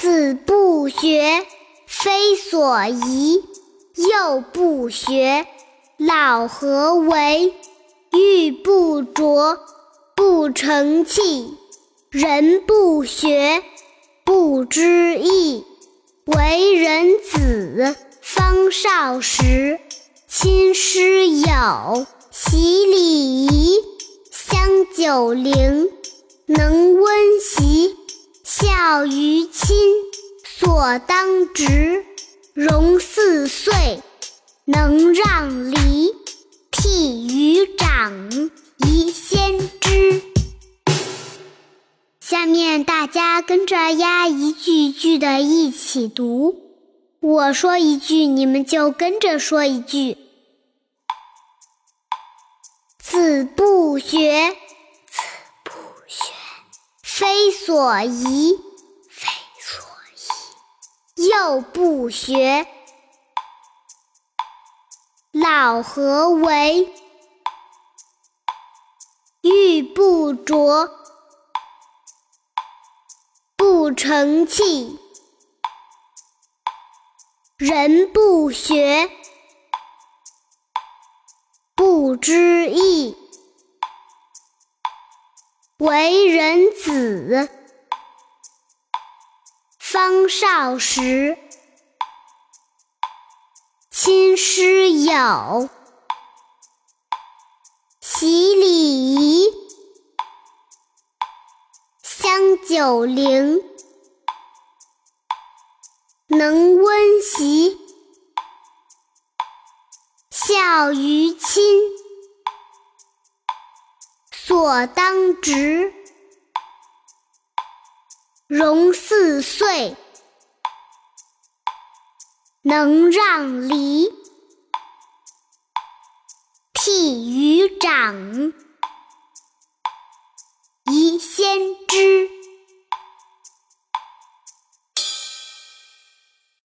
子不学，非所宜；幼不学，老何为？玉不琢，不成器；人不学，不知义。为人子，方少时，亲师友，习礼仪，香九龄，能温席。孝于亲，所当执；融四岁，能让梨；悌于长，宜先知。下面大家跟着呀一句一句的一起读，我说一句，你们就跟着说一句。子不学。子不学，非所宜幼不学，老何为？玉不琢，不成器；人不学，不知义。为人子，方少时，亲师友，习礼仪，香九龄，能温席，孝于亲。所当执，融四岁。能让梨。悌于长。宜先知。